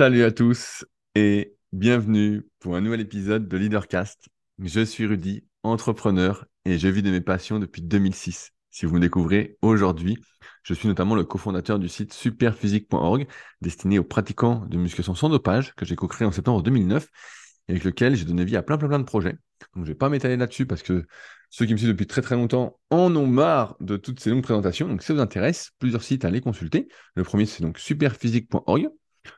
Salut à tous et bienvenue pour un nouvel épisode de Leadercast. Je suis Rudy, entrepreneur et je vis de mes passions depuis 2006. Si vous me découvrez aujourd'hui, je suis notamment le cofondateur du site superphysique.org destiné aux pratiquants de musculation sans dopage que j'ai co-créé en septembre 2009 et avec lequel j'ai donné vie à plein plein plein de projets. Donc je vais pas m'étaler là-dessus parce que ceux qui me suivent depuis très très longtemps en ont marre de toutes ces longues présentations. Donc si ça vous intéresse, plusieurs sites à les consulter. Le premier c'est donc superphysique.org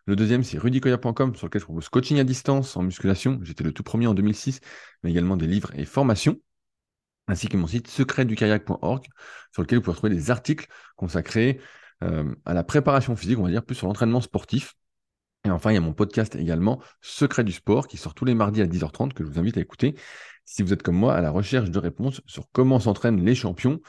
le deuxième, c'est rudicoya.com, sur lequel je propose coaching à distance en musculation. J'étais le tout premier en 2006, mais également des livres et formations, ainsi que mon site secretdukayak.org, sur lequel vous pouvez trouver des articles consacrés euh, à la préparation physique, on va dire plus sur l'entraînement sportif. Et enfin, il y a mon podcast également, Secret du sport, qui sort tous les mardis à 10h30, que je vous invite à écouter si vous êtes comme moi à la recherche de réponses sur comment s'entraînent les champions,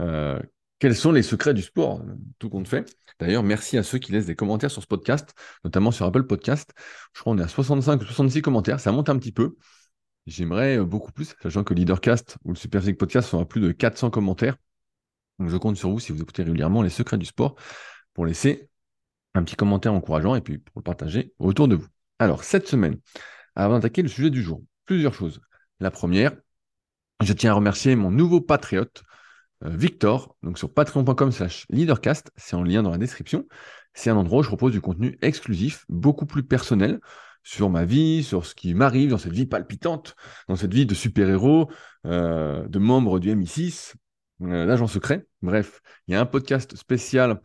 euh, quels sont les secrets du sport, tout compte fait. D'ailleurs, merci à ceux qui laissent des commentaires sur ce podcast, notamment sur Apple Podcast. Je crois qu'on est à 65 ou 66 commentaires, ça monte un petit peu. J'aimerais euh, beaucoup plus, sachant que Leadercast ou le Superphysique Podcast sont à plus de 400 commentaires. Donc je compte sur vous, si vous écoutez régulièrement les secrets du sport, pour laisser un petit commentaire encourageant et puis pour le partager autour de vous. Alors, cette semaine, avant d'attaquer le sujet du jour, plusieurs choses. La première, je tiens à remercier mon nouveau patriote, Victor, donc sur patreon.com slash leadercast, c'est en lien dans la description. C'est un endroit où je propose du contenu exclusif, beaucoup plus personnel, sur ma vie, sur ce qui m'arrive dans cette vie palpitante, dans cette vie de super-héros, euh, de membre du MI6, euh, l'agent secret. Bref, il y a un podcast spécial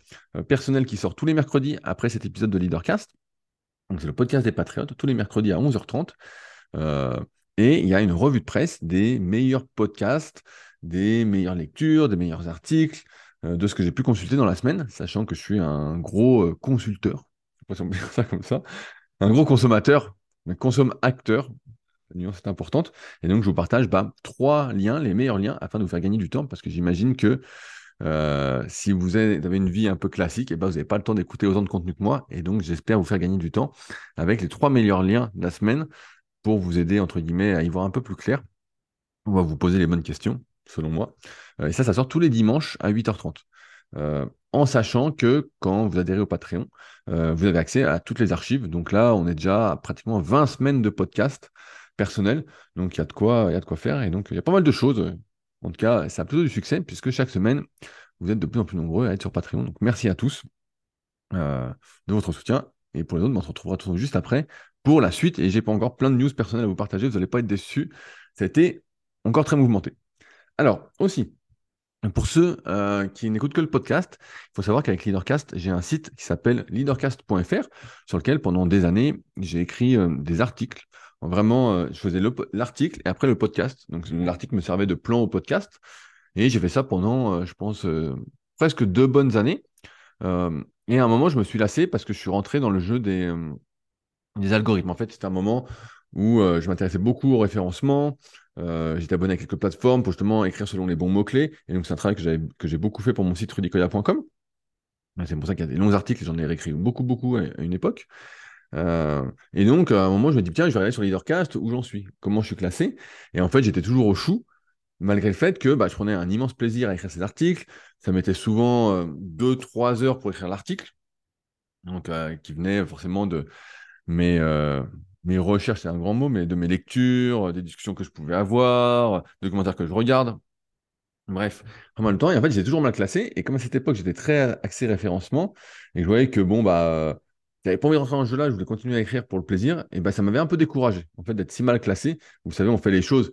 personnel qui sort tous les mercredis après cet épisode de Leadercast. Donc c'est le podcast des Patriotes, tous les mercredis à 11h30. et il y a une revue de presse des meilleurs podcasts, des meilleures lectures, des meilleurs articles, euh, de ce que j'ai pu consulter dans la semaine, sachant que je suis un gros euh, consulteur, je dire ça comme ça, un gros consommateur, un consomme-acteur, la nuance est importante, et donc je vous partage bah, trois liens, les meilleurs liens, afin de vous faire gagner du temps, parce que j'imagine que euh, si vous avez une vie un peu classique, et eh ben, vous n'avez pas le temps d'écouter autant de contenu que moi, et donc j'espère vous faire gagner du temps avec les trois meilleurs liens de la semaine pour vous aider, entre guillemets, à y voir un peu plus clair. On va vous poser les bonnes questions selon moi. Euh, et ça, ça sort tous les dimanches à 8h30. Euh, en sachant que quand vous adhérez au Patreon, euh, vous avez accès à toutes les archives. Donc là, on est déjà à pratiquement 20 semaines de podcast personnel. Donc il y a de quoi, il y a de quoi faire. Et donc il y a pas mal de choses. En tout cas, ça a plutôt du succès puisque chaque semaine, vous êtes de plus en plus nombreux à être sur Patreon. Donc merci à tous de votre soutien. Et pour les autres, on se retrouvera juste après pour la suite. Et j'ai pas encore plein de news personnelles à vous partager. Vous n'allez pas être déçus. C'était encore très mouvementé. Alors, aussi, pour ceux euh, qui n'écoutent que le podcast, il faut savoir qu'avec Leadercast, j'ai un site qui s'appelle leadercast.fr, sur lequel pendant des années, j'ai écrit euh, des articles. Vraiment, euh, je faisais l'article et après le podcast. Donc l'article me servait de plan au podcast. Et j'ai fait ça pendant, je pense, presque deux bonnes années. et à un moment, je me suis lassé parce que je suis rentré dans le jeu des, des algorithmes. En fait, c'était un moment où je m'intéressais beaucoup au référencement, euh, j'étais abonné à quelques plateformes pour justement écrire selon les bons mots-clés. Et donc, c'est un travail que j'ai beaucoup fait pour mon site rudicoya.com. C'est pour ça qu'il y a des longs articles, j'en ai réécrit beaucoup, beaucoup à, une époque. Euh, et donc, à un moment, je me dis, tiens, je vais regarder sur Leadercast où j'en suis, comment je suis classé? Et en fait, j'étais toujours au chou, malgré le fait que bah, je prenais un immense plaisir à écrire ces articles. Ça mettait souvent 2-3 euh, heures pour écrire l'article, donc qui venait forcément de mes, mes recherches, c'est un grand mot, mais de mes lectures, des discussions que je pouvais avoir, des commentaires que je regarde. Bref, mal de temps. Et en fait, j'étais toujours mal classé. Et comme à cette époque, j'étais très axé référencement, et je voyais que bon, bah, j'avais pas envie de rentrer dans ce jeu-là, je voulais continuer à écrire pour le plaisir, et bah, ça m'avait un peu découragé, en fait, d'être si mal classé. Vous savez, on fait les choses.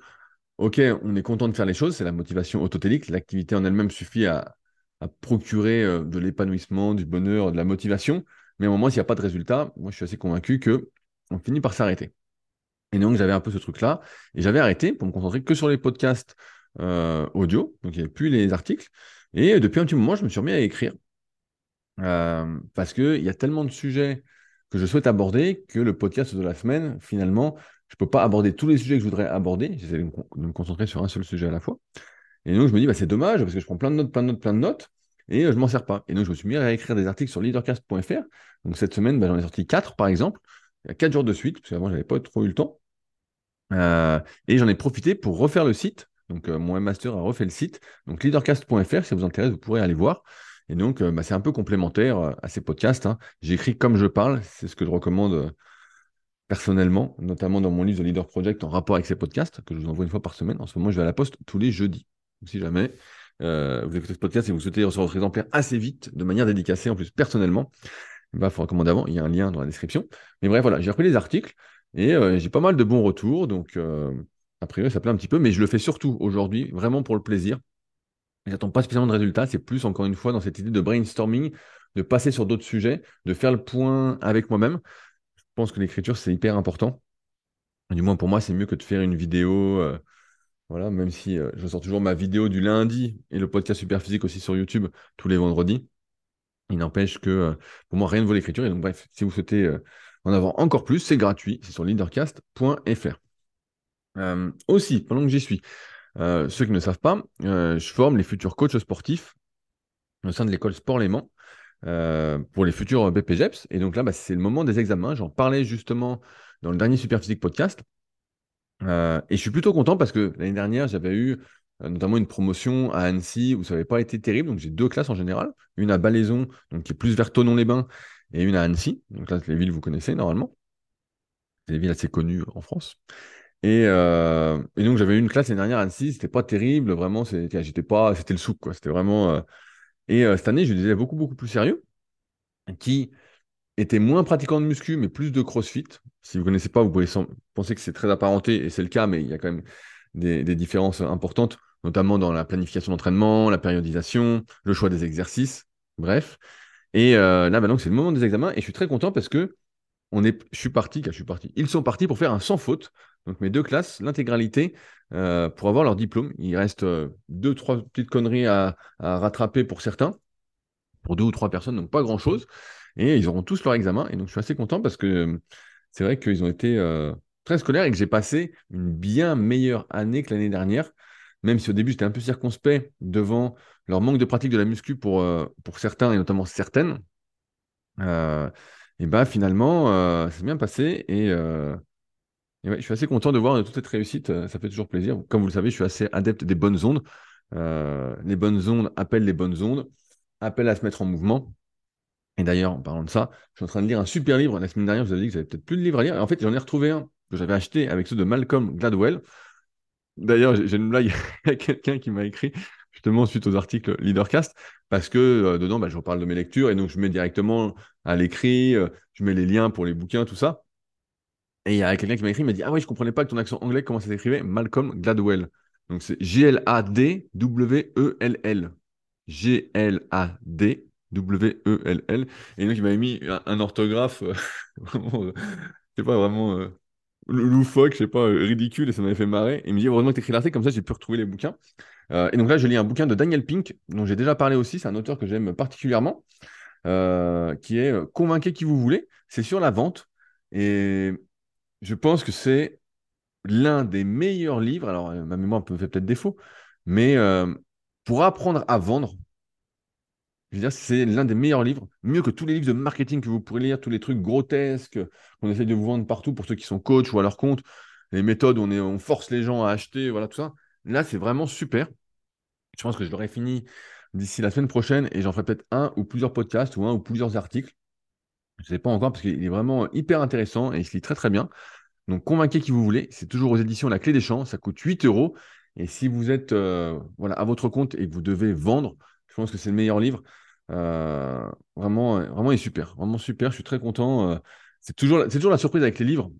Ok, on est content de faire les choses, c'est la motivation autotélique. L'activité en elle-même suffit à, procurer euh, de l'épanouissement, du bonheur, de la motivation. Mais au moment, s'il n'y a pas de résultat, moi, je suis assez convaincu que on finit par s'arrêter. Et donc, j'avais un peu ce truc-là. Et j'avais arrêté pour me concentrer que sur les podcasts euh, audio. Donc, il n'y avait plus les articles. Et depuis un petit moment, je me suis remis à écrire. Euh, parce qu'il y a tellement de sujets que je souhaite aborder que le podcast de la semaine, finalement, je ne peux pas aborder tous les sujets que je voudrais aborder. J'essaie de, me concentrer sur un seul sujet à la fois. Et donc, je me dis, bah, c'est dommage parce que je prends plein de notes, plein de notes, plein de notes. Et euh, je m'en sers pas. Et donc, je me suis mis à écrire des articles sur leadercast.fr. Donc, cette semaine, bah, j'en ai sorti quatre, par exemple il y a quatre jours de suite, parce qu'avant, je n'avais pas trop eu le temps. Euh, et j'en ai profité pour refaire le site. Donc, euh, mon master a refait le site. Donc, leadercast.fr, si ça vous intéresse, vous pourrez aller voir. Et donc, bah, c'est un peu complémentaire à ces podcasts. Hein. J'écris comme je parle, c'est ce que je recommande personnellement, notamment dans mon livre The Leader Project en rapport avec ces podcasts, que je vous envoie une fois par semaine. En ce moment, je vais à la poste tous les jeudis. si jamais euh, vous écoutez ce podcast et vous souhaitez recevoir votre exemplaire assez vite, de manière dédicacée, en plus personnellement, va falloir commander avant. Il y a un lien dans la description. Mais bref, voilà, j'ai repris les articles et euh, j'ai pas mal de bons retours. Donc, euh, a priori, ça plaît un petit peu, mais je le fais surtout aujourd'hui, vraiment pour le plaisir. J'attends pas spécialement de résultats. C'est plus, encore une fois, dans cette idée de brainstorming, de passer sur d'autres sujets, de faire le point avec moi-même. Je pense que l'écriture, c'est hyper important. Du moins, pour moi, c'est mieux que de faire une vidéo. Voilà, même si euh, je sors toujours ma vidéo du lundi et le podcast Super Physique aussi sur YouTube tous les vendredis. Il n'empêche que euh, pour moi, rien ne vaut l'écriture. Et donc, bref, si vous souhaitez euh, en avoir encore plus, c'est gratuit. C'est sur leadercast.fr. aussi, pendant que j'y suis, ceux qui ne savent pas, je forme les futurs coachs sportifs au sein de l'école Sport Léman pour les futurs BPGEPS. Et donc là, bah, c'est le moment des examens. J'en parlais justement dans le dernier Super Physique podcast. Euh, et je suis plutôt content parce que l'année dernière, j'avais eu euh, notamment une promotion à Annecy où ça n'avait pas été terrible. Donc j'ai deux classes en général. Une à Balaison, donc qui est plus vers Tonon-les-Bains, et une à Annecy. Donc là, les villes, vous connaissez normalement. C'est des villes assez connues en France. Et, euh, donc j'avais une classe l'année dernière à Annecy, c'était pas terrible, vraiment, j'étais pas, c'était le souk, quoi. C'était vraiment. Et cette année, je disais beaucoup, beaucoup plus sérieux, qui était moins pratiquant de muscu, mais plus de crossfit. Si vous ne connaissez pas, vous pouvez penser que c'est très apparenté, et c'est le cas, mais il y a quand même des, différences importantes, notamment dans la planification d'entraînement, la périodisation, le choix des exercices, bref. Et euh, là, maintenant, c'est le moment des examens, et je suis très content parce que on est, je suis parti. Ils sont partis pour faire un sans faute. Donc mes deux classes, l'intégralité, euh, pour avoir leur diplôme. Il reste euh, deux, trois petites conneries à, à rattraper pour certains, pour deux ou trois personnes, donc pas grand-chose. Et ils auront tous leur examen. Et donc, je suis assez content parce que c'est vrai qu'ils ont été très scolaires et que j'ai passé une bien meilleure année que l'année dernière. Même si au début, j'étais un peu circonspect devant leur manque de pratique de la muscu pour, euh, pour certains et notamment certaines. et bah finalement, c'est bien passé. Et, je suis assez content de voir toute cette réussite. Ça fait toujours plaisir. Comme vous le savez, je suis assez adepte des bonnes ondes. les bonnes ondes appellent les bonnes ondes, appellent à se mettre en mouvement. Et d'ailleurs, en parlant de ça, je suis en train de lire un super livre. La semaine dernière, je vous avais dit que j'avais peut-être plus de livres à lire. Et en fait, j'en ai retrouvé un que j'avais acheté avec ceux de Malcolm Gladwell. D'ailleurs, j'ai une blague à quelqu'un qui m'a écrit justement suite aux articles Leadercast, parce que euh, dedans, bah, je reparle de mes lectures et donc je mets directement à l'écrit, euh, je mets les liens pour les bouquins, tout ça. Et il y a quelqu'un qui m'a écrit, il m'a dit Ah oui, je comprenais pas que ton accent anglais, comment ça s'écrivait? Malcolm Gladwell. Donc c'est G-L-A-D-W-E-L-L. G-L-A-D W-E-L-L. Et donc, il m'avait mis un, orthographe euh, vraiment, euh, je sais pas, vraiment loufoque, je sais pas, ridicule, et ça m'avait fait marrer. Et il me dit, heureusement que tu l'article, comme ça, j'ai pu retrouver les bouquins. et donc là, je lis un bouquin de Daniel Pink, dont j'ai déjà parlé aussi, c'est un auteur que j'aime particulièrement, qui est Convainquez qui vous voulez. C'est sur la vente. Et je pense que c'est l'un des meilleurs livres. Alors, ma mémoire me fait peut-être défaut, mais pour apprendre à vendre, c'est l'un des meilleurs livres, mieux que tous les livres de marketing que vous pourrez lire, tous les trucs grotesques qu'on essaie de vous vendre partout pour ceux qui sont coachs ou à leur compte, les méthodes où on force les gens à acheter, voilà tout ça. Là, c'est vraiment super. Je pense que je l'aurai fini d'ici la semaine prochaine et j'en ferai peut-être un ou plusieurs podcasts ou un ou plusieurs articles. Je ne sais pas encore parce qu'il est vraiment hyper intéressant et il se lit très très bien. Donc, convainquez qui vous voulez. C'est toujours aux éditions La Clé des Champs. Ça coûte 8 euros. Et si vous êtes euh, voilà, à votre compte et que vous devez vendre, je pense que c'est le meilleur livre. Euh, vraiment, vraiment, il est super. Vraiment super. Je suis très content. Euh, c'est toujours, c'est toujours la surprise avec les livres.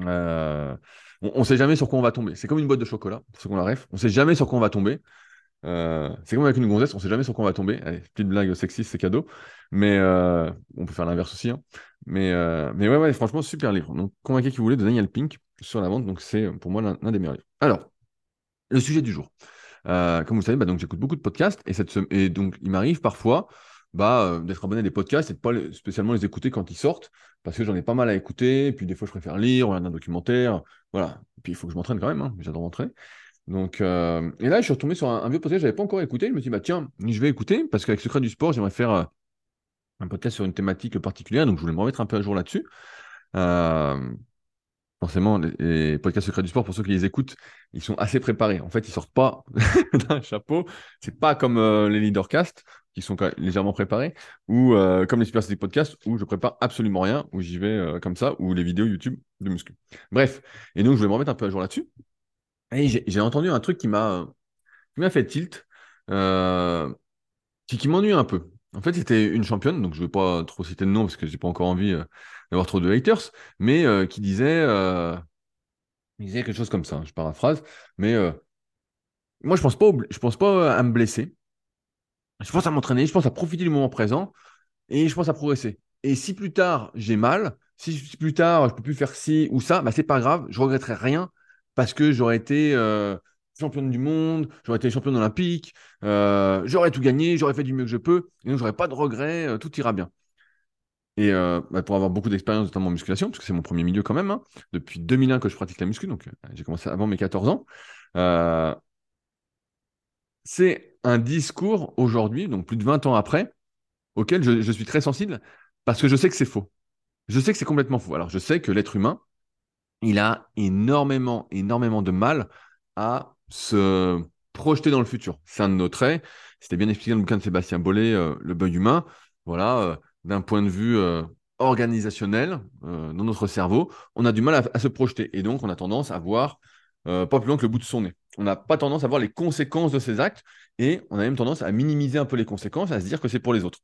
Euh, on ne sait jamais sur quoi on va tomber. C'est comme une boîte de chocolat, pour ceux qui ont la ref. On ne sait jamais sur quoi on va tomber. c'est comme avec une gonzesse, on ne sait jamais sur quoi on va tomber. Allez, petite blague sexiste, c'est cadeau. Mais on peut faire l'inverse aussi. Hein. Mais, mais ouais, ouais, franchement, super livre. Donc, Convainqué qui voulait de Daniel Pink sur la vente. Donc, c'est pour moi l'un des meilleurs livres. Alors, le sujet du jour. Euh, comme vous savez, bah, donc j'écoute beaucoup de podcasts et, donc il m'arrive parfois bah, euh, d'être abonné à des podcasts et de pas spécialement les écouter quand ils sortent parce que j'en ai pas mal à écouter. Et puis des fois, je préfère lire, regarder un documentaire. Voilà. Puis il faut que je m'entraîne quand même. Hein, J'adore m'entraîner. Donc, euh, et là, je suis retombé sur un, vieux podcast que j'avais pas encore écouté. Je me suis dit, bah tiens, je vais écouter parce qu'avec Secret du sport, j'aimerais faire un podcast sur une thématique particulière. Donc, je voulais me remettre un peu à jour là-dessus. Forcément, les, podcasts secrets du sport, pour ceux qui les écoutent, ils sont assez préparés. En fait, ils sortent pas d'un chapeau. C'est pas comme euh, les leadercast qui sont légèrement préparés, ou euh, comme les Super Physique Podcast, où je prépare absolument rien, où j'y vais euh, comme ça, ou les vidéos YouTube de muscu. Bref, et donc je vais me remettre un peu à jour là-dessus. Et j'ai entendu un truc qui m'a fait tilt, qui, qui m'ennuie un peu. En fait, c'était une championne, donc je ne vais pas trop citer de nom parce que j'ai pas encore envie d'avoir trop de haters, mais qui disait, disait quelque chose comme ça, hein, je paraphrase, mais moi je pense pas, je pense pas à me blesser. Je pense à m'entraîner, je pense à profiter du moment présent et je pense à progresser. Et si plus tard j'ai mal, si plus tard je peux plus faire ci ou ça, bah c'est pas grave, je regretterai rien parce que j'aurais été euh, championne du monde, j'aurais été championne olympique, euh, j'aurais tout gagné, j'aurais fait du mieux que je peux, et donc j'aurais pas de regrets, euh, tout ira bien. Et bah, pour avoir beaucoup d'expérience, notamment en musculation, parce que c'est mon premier milieu quand même, hein, depuis 2001 que je pratique la muscu, donc j'ai commencé avant mes 14 ans. c'est un discours aujourd'hui, donc plus de 20 ans après, auquel je, suis très sensible parce que je sais que c'est faux. Je sais que c'est complètement faux. Alors, je sais que l'être humain, il a énormément, énormément de mal à se projeter dans le futur. C'est un de nos traits. C'était bien expliqué dans le bouquin de Sébastien Bollet, euh, Le bug humain. Voilà, euh, d'un point de vue euh, organisationnel, dans notre cerveau, on a du mal à, se projeter. Et donc, on a tendance à voir pas plus loin que le bout de son nez. On n'a pas tendance à voir les conséquences de ses actes et on a même tendance à minimiser un peu les conséquences, à se dire que c'est pour les autres.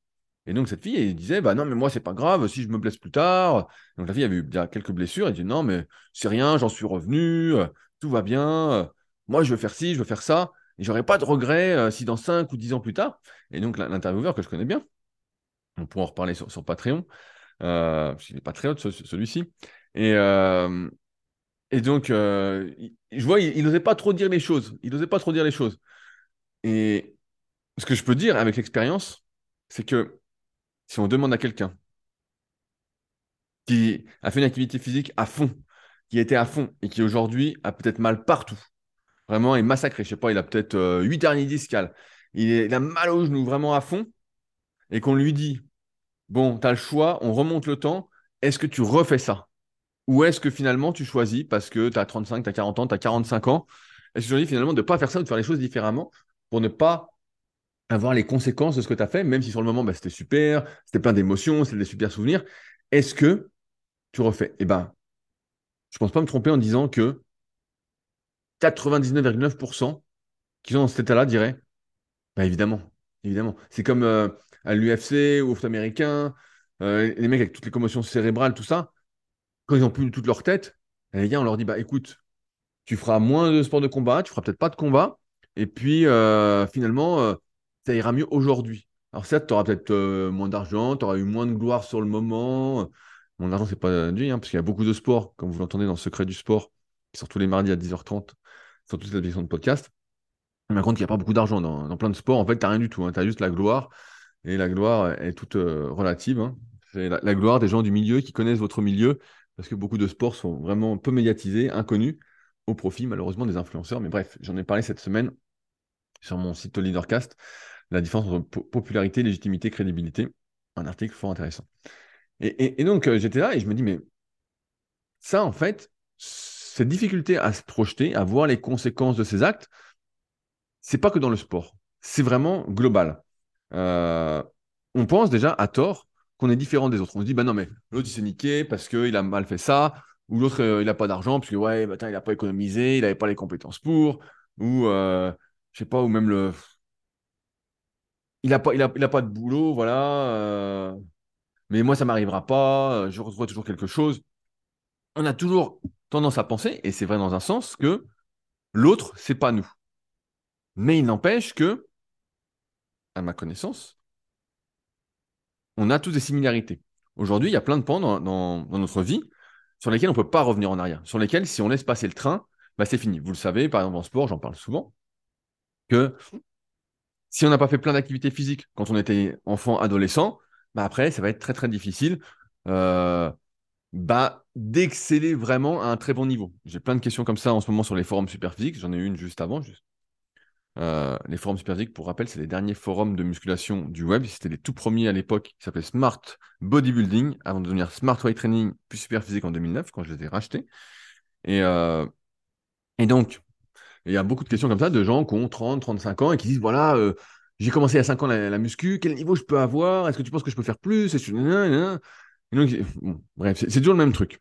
Et donc cette fille, elle disait, bah non, mais moi, c'est pas grave, si je me blesse plus tard. Donc la fille avait eu quelques blessures, elle dit, non, mais c'est rien, j'en suis revenu, euh, tout va bien, euh, moi, je veux faire ci, je veux faire ça, et j'aurais pas de regrets euh, si dans 5 ou 10 ans plus tard. Et donc l'intervieweur que je connais bien, on pourra en reparler sur, Patreon, n'est pas très haut celui-ci. Et, et donc, je vois, il n'osait pas trop dire les choses. Il n'osait pas trop dire les choses. Et ce que je peux dire avec l'expérience, c'est que si on demande à quelqu'un qui a fait une activité physique à fond, qui était à fond et qui aujourd'hui a peut-être mal partout, vraiment est massacré, je sais pas, il a peut-être euh, 8 derniers discales, il, il, a mal au genou vraiment à fond, et qu'on lui dit, bon, tu as le choix, on remonte le temps, est-ce que tu refais ça? Ou est-ce que finalement tu choisis, parce que tu as 35, tu as 40 ans, tu as 45 ans, est-ce que tu choisis finalement de ne pas faire ça ou de faire les choses différemment pour ne pas avoir les conséquences de ce que tu as fait, même si sur le moment, bah, c'était super, c'était plein d'émotions, c'était des super souvenirs. Est-ce que tu refais? Eh bien, je pense pas me tromper en disant que 99,9% qui sont dans cet état-là diraient bah, évidemment, évidemment. C'est comme euh, à l'UFC au foot américain, euh, les mecs avec toutes les commotions cérébrales, tout ça, quand ils ont plus toute leur tête, eh, les gars, on leur dit bah écoute, tu feras moins de sport de combat, tu feras peut-être pas de combat, et puis, euh, finalement, euh, ça ira mieux aujourd'hui. Alors, certes, tu auras peut-être moins d'argent, tu auras eu moins de gloire sur le moment. Mon argent, c'est pas dit, hein, parce qu'il y a beaucoup de sports, comme vous l'entendez dans Secret du sport, qui sort tous les mardis à 10h30 sur toutes les applications de podcast. Me compte qu'il n'y a pas beaucoup d'argent dans, plein de sports. En fait, tu n'as rien du tout. Hein. Tu as juste la gloire. Et la gloire est toute relative. Hein. C'est la, gloire des gens du milieu qui connaissent votre milieu, parce que beaucoup de sports sont vraiment peu médiatisés, inconnus, au profit malheureusement des influenceurs. Mais bref, j'en ai parlé cette semaine sur mon site Leadercast, la différence entre popularité, légitimité, crédibilité. Un article fort intéressant. Et, donc, euh, j'étais là et je me dis, mais ça, en fait, cette difficulté à se projeter, à voir les conséquences de ses actes, c'est pas que dans le sport. C'est vraiment global. Euh, on pense déjà à tort qu'on est différent des autres. On se dit, bah non, mais l'autre, il s'est niqué parce qu'il a mal fait ça, ou l'autre, euh, il n'a pas d'argent parce que, ouais, bah, il n'a pas économisé, il n'avait pas les compétences pour, ou je sais pas, ou même le. Il n'a pas, il a, pas de boulot, voilà. Euh, mais moi, ça m'arrivera pas. Euh, je retrouve toujours quelque chose. On a toujours tendance à penser, et c'est vrai dans un sens, que l'autre, c'est pas nous. Mais il n'empêche que, à ma connaissance, on a tous des similarités. Aujourd'hui, il y a plein de pans dans, notre vie sur lesquels on ne peut pas revenir en arrière, sur lesquels, si on laisse passer le train, bah, c'est fini. Vous le savez, par exemple, en sport, j'en parle souvent que si on n'a pas fait plein d'activités physiques quand on était enfant, adolescent, bah après, ça va être très très difficile euh, bah, d'exceller vraiment à un très bon niveau. J'ai plein de questions comme ça en ce moment sur les forums superphysiques. J'en ai une juste avant. Euh, les forums superphysiques, pour rappel, c'est les derniers forums de musculation du web. C'était les tout premiers à l'époque qui s'appelaient Smart Bodybuilding, avant de devenir Smart Weight Training, puis Superphysique en 2009, quand je les ai rachetés. Et, euh, et donc, il y a beaucoup de questions comme ça de gens qui ont 30, 35 ans et qui disent voilà, euh, j'ai commencé à 5 ans la, muscu, quel niveau je peux avoir? Est-ce que tu penses que je peux faire plus? Bref, c'est toujours le même truc.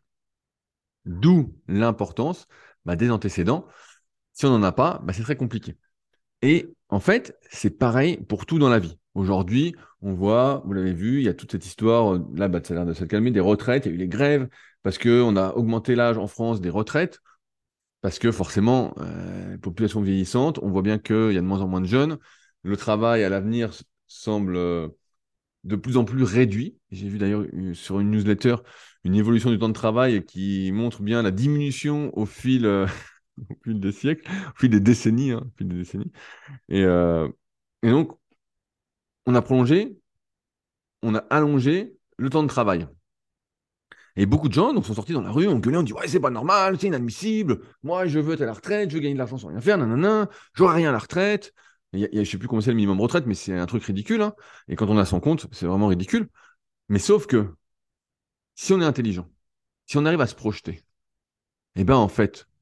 D'où l'importance bah, des antécédents. Si on n'en a pas, bah, c'est très compliqué. Et en fait, c'est pareil pour tout dans la vie. Aujourd'hui, on voit, vous l'avez vu, il y a toute cette histoire, là, bah, ça a l'air de se calmer, des retraites, il y a eu les grèves, parce qu'on a augmenté l'âge en France des retraites, parce que forcément, euh, population vieillissante, on voit bien qu'il y a de moins en moins de jeunes, le travail à l'avenir semble euh, de plus en plus réduit. J'ai vu d'ailleurs euh, sur une newsletter une évolution du temps de travail qui montre bien la diminution au fil, euh, au fil des siècles, au fil des décennies. Hein, des décennies. Et, et donc, on a prolongé, on a allongé le temps de travail. Et beaucoup de gens donc, sont sortis dans la rue, ont gueulé, on dit Ouais, c'est pas normal, c'est inadmissible. Moi, je veux être à la retraite, je veux gagner de l'argent sans rien faire, nanana, j'aurai rien à la retraite. je ne sais plus comment c'est le minimum retraite, mais c'est un truc ridicule. Hein. Et quand on a son compte, c'est vraiment ridicule. Mais sauf que si on est intelligent, si on arrive à se projeter, eh bien, en fait, je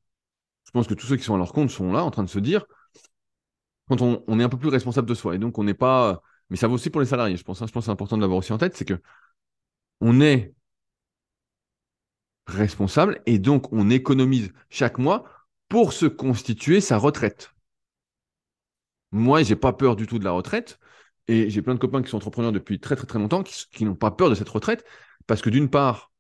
pense que tous ceux qui sont à leur compte sont là en train de se dire quand on, est un peu plus responsable de soi. Et donc, on n'est pas. Mais ça vaut aussi pour les salariés, je pense. Hein. je pense que c'est important de l'avoir aussi en tête c'est que on est responsable et donc on économise chaque mois pour se constituer sa retraite. Moi, j'ai pas peur du tout de la retraite et j'ai plein de copains qui sont entrepreneurs depuis très très très longtemps qui, n'ont pas peur de cette retraite parce que d'une part,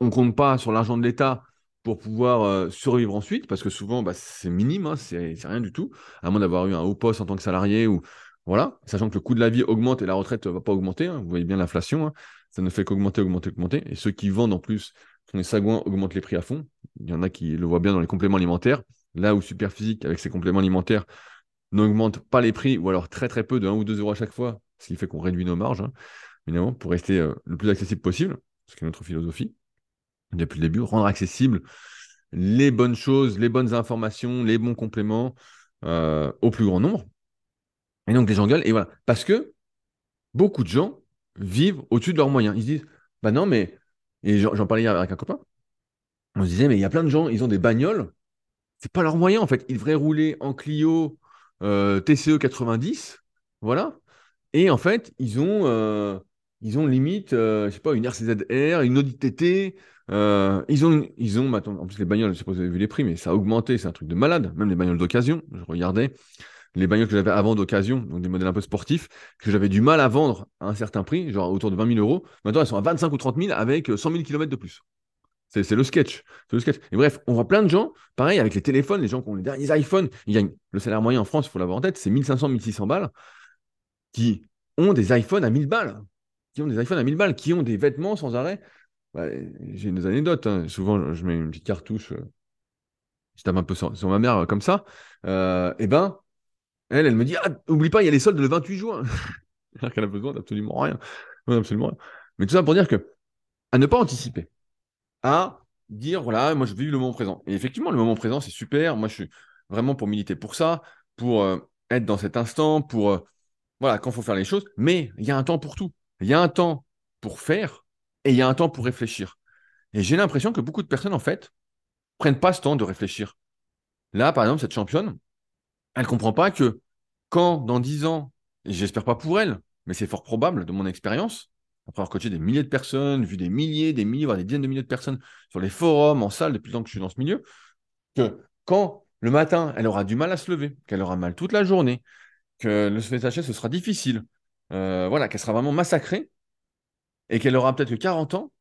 on compte pas sur l'argent de l'État pour pouvoir euh, survivre ensuite parce que souvent bah, c'est minime, hein, c'est rien du tout, à moins d'avoir eu un haut poste en tant que salarié ou voilà, sachant que le coût de la vie augmente et la retraite ne va pas augmenter. Hein. vous voyez bien l'inflation. Hein ça ne fait qu'augmenter, augmenter, augmenter. Et ceux qui vendent en plus, sont les sagouins, augmentent les prix à fond. Il y en a qui le voient bien dans les compléments alimentaires. Là où Superphysique, avec ses compléments alimentaires, n'augmente pas les prix, ou alors très très peu, de 1 ou 2 euros à chaque fois, ce qui fait qu'on réduit nos marges, évidemment, pour rester euh, le plus accessible possible, ce qui est notre philosophie, depuis le début, rendre accessible les bonnes choses, les bonnes informations, les bons compléments euh, au plus grand nombre. Et donc les gens gueulent, et voilà. Parce que beaucoup de gens vivent au-dessus de leurs moyens. Ils se disent, bah non, mais. Et j'en parlais hier avec un copain. On se disait, mais il y a plein de gens, ils ont des bagnoles. C'est pas leurs moyens, en fait. Ils devraient rouler en Clio euh, TCE 90. Voilà. Et en fait, ils ont, euh, ils ont limite, euh, je sais pas, une RCZR, une Audi TT. ils ont, ils ont, en plus les bagnoles, je sais pas si vous avez vu les prix, mais ça a augmenté, c'est un truc de malade. Même les bagnoles d'occasion, je regardais les bagnoles que j'avais avant d'occasion, donc des modèles un peu sportifs, que j'avais du mal à vendre à un certain prix, genre autour de 20 000 euros. Maintenant, elles sont à 25 ou 30 000 avec 100 000 km de plus. C'est le sketch. C'est le sketch. Et bref, on voit plein de gens, pareil, avec les téléphones, les gens qui ont les derniers iPhones, ils gagnent le salaire moyen en France, il faut l'avoir en tête, c'est 1500, 1600 balles, qui ont des iPhones à 1000 balles. Qui ont des iPhones à 1000 balles, qui ont des vêtements sans arrêt. J'ai des anecdotes. Hein. Souvent, je mets une petite cartouche. Euh, je tape un peu sur, ma mère euh, comme ça. Euh, et eh ben, elle, elle me dit, ah, oublie pas, il y a les soldes le 28 juin. Alors qu'elle a besoin d'absolument rien. absolument rien. Mais tout ça pour dire que, à ne pas anticiper, à dire, voilà, moi je vis le moment présent. Et effectivement, le moment présent, c'est super. Moi, je suis vraiment pour militer pour ça, pour euh, être dans cet instant, pour, euh, voilà, quand il faut faire les choses. Mais il y a un temps pour tout. Il y a un temps pour faire et il y a un temps pour réfléchir. Et j'ai l'impression que beaucoup de personnes, en fait, prennent pas ce temps de réfléchir. Là, par exemple, cette championne, elle comprend pas que quand dans dix ans, et j'espère pas pour elle, mais c'est fort probable de mon expérience, après avoir coaché des milliers de personnes, vu des milliers, des milliers, voire des dizaines de milliers de personnes sur les forums, en salle, depuis le temps que je suis dans ce milieu, que quand le matin, elle aura du mal à se lever, qu'elle aura mal toute la journée, que le FSHS, ce sera difficile, euh, voilà, qu'elle sera vraiment massacrée, et qu'elle aura peut-être que 40 ans,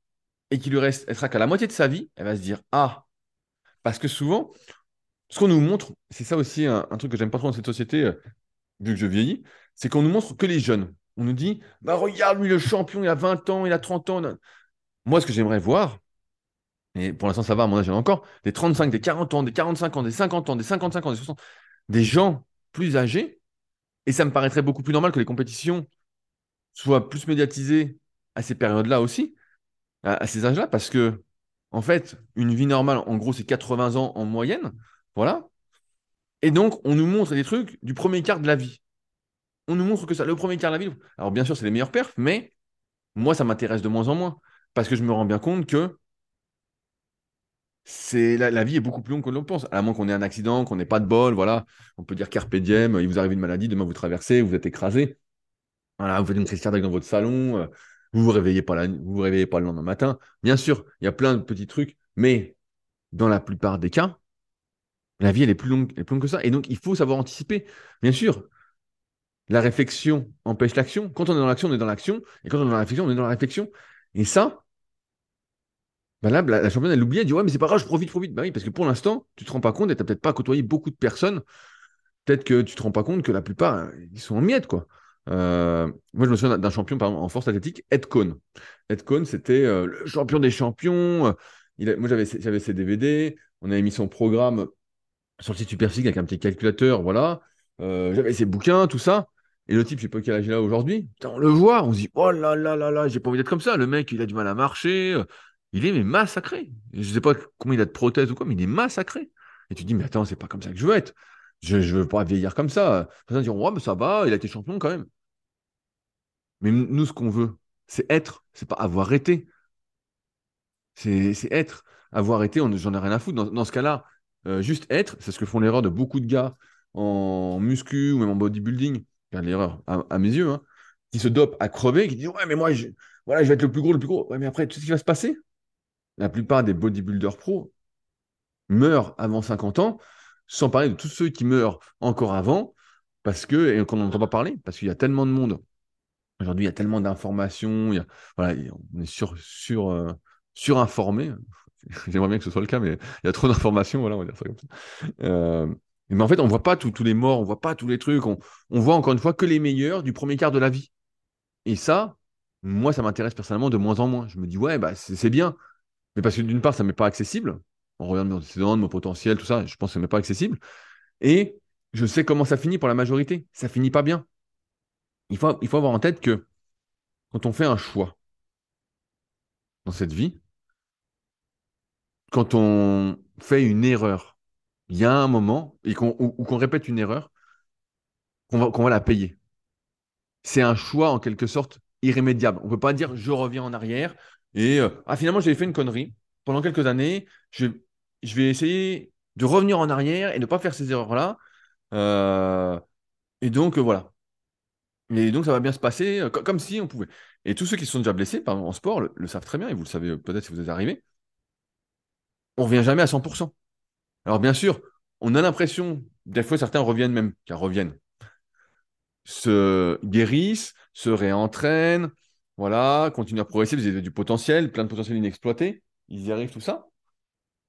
et qu'il lui reste, elle sera qu'à la moitié de sa vie, elle va se dire, ah, parce que souvent, ce qu'on nous montre, c'est ça aussi un, truc que j'aime pas trop dans cette société, euh, vu que je vieillis, c'est qu'on nous montre que les jeunes. On nous dit, bah regarde, lui, le champion, il a 20 ans, il a 30 ans. Moi, ce que j'aimerais voir, et pour l'instant, ça va, à mon âge, en encore, des 35, des 40 ans, des 45 ans, des 50 ans, des 55 ans, des 60 des gens plus âgés. Et ça me paraîtrait beaucoup plus normal que les compétitions soient plus médiatisées à ces périodes-là aussi, à ces âges-là, parce que, en fait, une vie normale, en gros, c'est 80 ans en moyenne. Voilà. Et donc, on nous montre des trucs du premier quart de la vie. On nous montre que ça, le premier quart de la vie. Alors, bien sûr, c'est les meilleurs perfs, mais moi, ça m'intéresse de moins en moins. Parce que je me rends bien compte que c'est la, vie est beaucoup plus longue que l'on pense. À moins qu'on ait un accident, qu'on n'ait pas de bol, voilà. On peut dire carpe diem, il vous arrive une maladie, demain vous traversez, vous êtes écrasé. Voilà, vous faites une crise cardiaque dans votre salon, euh, vous vous réveillez pas la, vous vous réveillez pas le lendemain matin. Bien sûr, il y a plein de petits trucs, mais dans la plupart des cas, la vie est plus longue, est plus longue que ça. Et donc il faut savoir anticiper. Bien sûr, la réflexion empêche l'action. Quand on est dans l'action, on est dans l'action. Et quand on est dans la réflexion, on est dans la réflexion. Et ça, bah là, la, championne, elle l'oublie, elle dit Ouais, mais c'est pas grave, je profite trop vite. Bah oui, parce que pour l'instant, tu te rends pas compte et tu peut-être pas côtoyé beaucoup de personnes. Peut-être que tu te rends pas compte que la plupart, ils sont en miettes, quoi. Euh, moi, je me souviens d'un champion par en force athlétique, Ed Cohn. Ed Cohn, c'était euh, le champion des champions. Moi, j'avais ses DVD. On avait mis son programme sur le site Superphysique avec un petit calculateur, voilà. Euh, j'avais ses bouquins, tout ça. Et le type, je sais pas quel âge il a aujourd'hui. On le voit, on se dit, oh là là là là, j'ai pas envie d'être comme ça. Le mec, il a du mal à marcher. Il est mais massacré. Je sais pas combien il a de prothèses ou quoi, mais il est massacré. Et tu te dis, mais attends, c'est pas comme ça que je veux être. Je, ne veux pas vieillir comme ça. Diront, ouais, mais ça va, il a été champion quand même. Mais nous, ce qu'on veut, c'est être, c'est pas avoir été. C'est être. Avoir été, j'en ai rien à foutre. Dans, ce cas-là, euh, juste être, c'est ce que font l'erreur de beaucoup de gars en muscu ou même en bodybuilding. Regarde l'erreur, à, mes yeux, hein, qui se dopent à crever, qui disent Ouais, mais moi, je, voilà, je vais être le plus gros, le plus gros. Ouais, mais après, tu sais ce qui va se passer La plupart des bodybuilders pros meurent avant 50 ans, sans parler de tous ceux qui meurent encore avant, parce que, et qu'on n'entend pas parler, parce qu'il y a tellement de monde. Aujourd'hui, il y a tellement d'informations, voilà, on est sur, sur, euh, surinformé. J'aimerais bien que ce soit le cas, mais il y a trop d'informations, voilà. Euh, mais en fait, on ne voit pas tous les morts, on ne voit pas tous les trucs, on, on voit encore une fois que les meilleurs du premier quart de la vie. Et ça, moi, ça m'intéresse personnellement de moins en moins. Je me dis, ouais, bah, c'est bien. Mais parce que d'une part, ça ne m'est pas accessible. On regarde mes antécédents, mon potentiel, tout ça, je pense que ça ne m'est pas accessible. Et je sais comment ça finit pour la majorité. Ça finit pas bien. Il faut, il faut avoir en tête que quand on fait un choix dans cette vie, quand on fait une erreur, il y a un moment, et qu'on, ou, qu'on répète une erreur, qu'on va, qu'on va la payer. C'est un choix en quelque sorte irrémédiable. On ne peut pas dire je reviens en arrière et euh, ah, finalement j'ai fait une connerie. Pendant quelques années, je, vais essayer de revenir en arrière et ne pas faire ces erreurs-là. Euh, et donc voilà. Et donc ça va bien se passer euh, comme si on pouvait. Et tous ceux qui sont déjà blessés en sport le, savent très bien, et vous le savez peut-être si vous êtes arrivé, on ne revient jamais à 100%. Alors bien sûr, on a l'impression, des fois certains reviennent même, car reviennent, se guérissent, se réentraînent, voilà, continuent à progresser, ils ont du potentiel, plein de potentiel inexploité, ils y arrivent, tout ça.